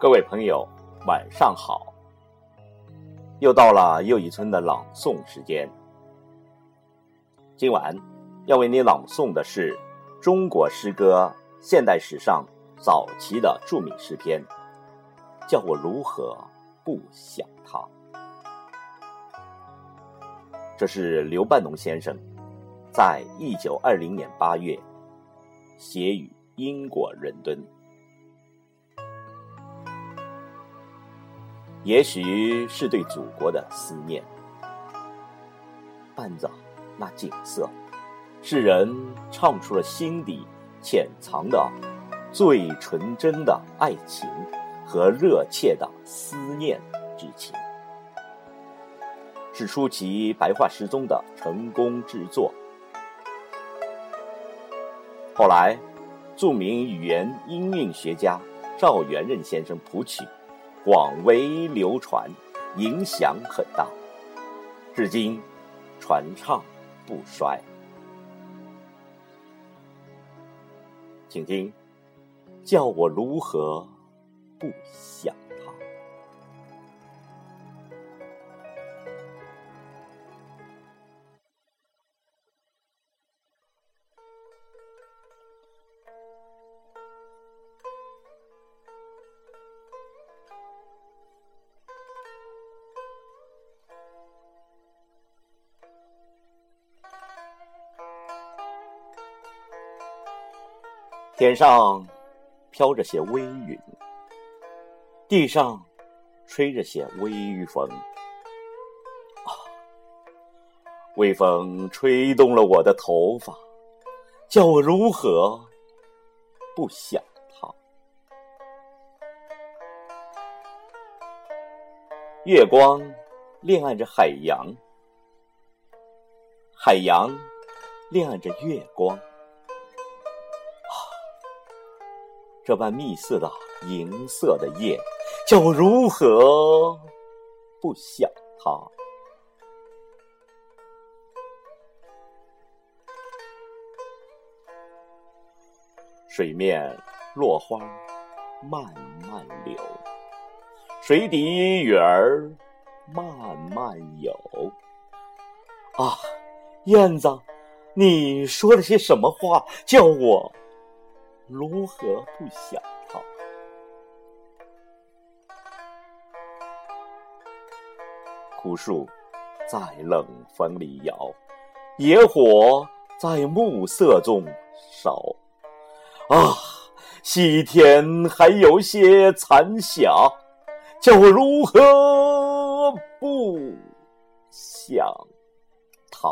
各位朋友，晚上好！又到了又一村的朗诵时间。今晚要为你朗诵的是中国诗歌现代史上早期的著名诗篇，叫我如何不想他。这是刘半农先生在一九二零年八月写于英国伦敦。也许是对祖国的思念，伴着那景色，使人唱出了心底潜藏的最纯真的爱情和热切的思念之情，是初期白话诗中的成功之作。后来，著名语言音韵学家赵元任先生谱曲。广为流传，影响很大，至今传唱不衰。请听，叫我如何不想？天上飘着些微云，地上吹着些微风。啊，微风吹动了我的头发，叫我如何不想他？月光恋爱着海洋，海洋恋爱着月光。这般蜜似的银色的夜，叫我如何不想他？水面落花慢慢流，水底鱼儿慢慢游。啊，燕子，你说了些什么话，叫我？如何不想他？枯树在冷风里摇，野火在暮色中烧。啊，西天还有些残霞，叫我如何不想他？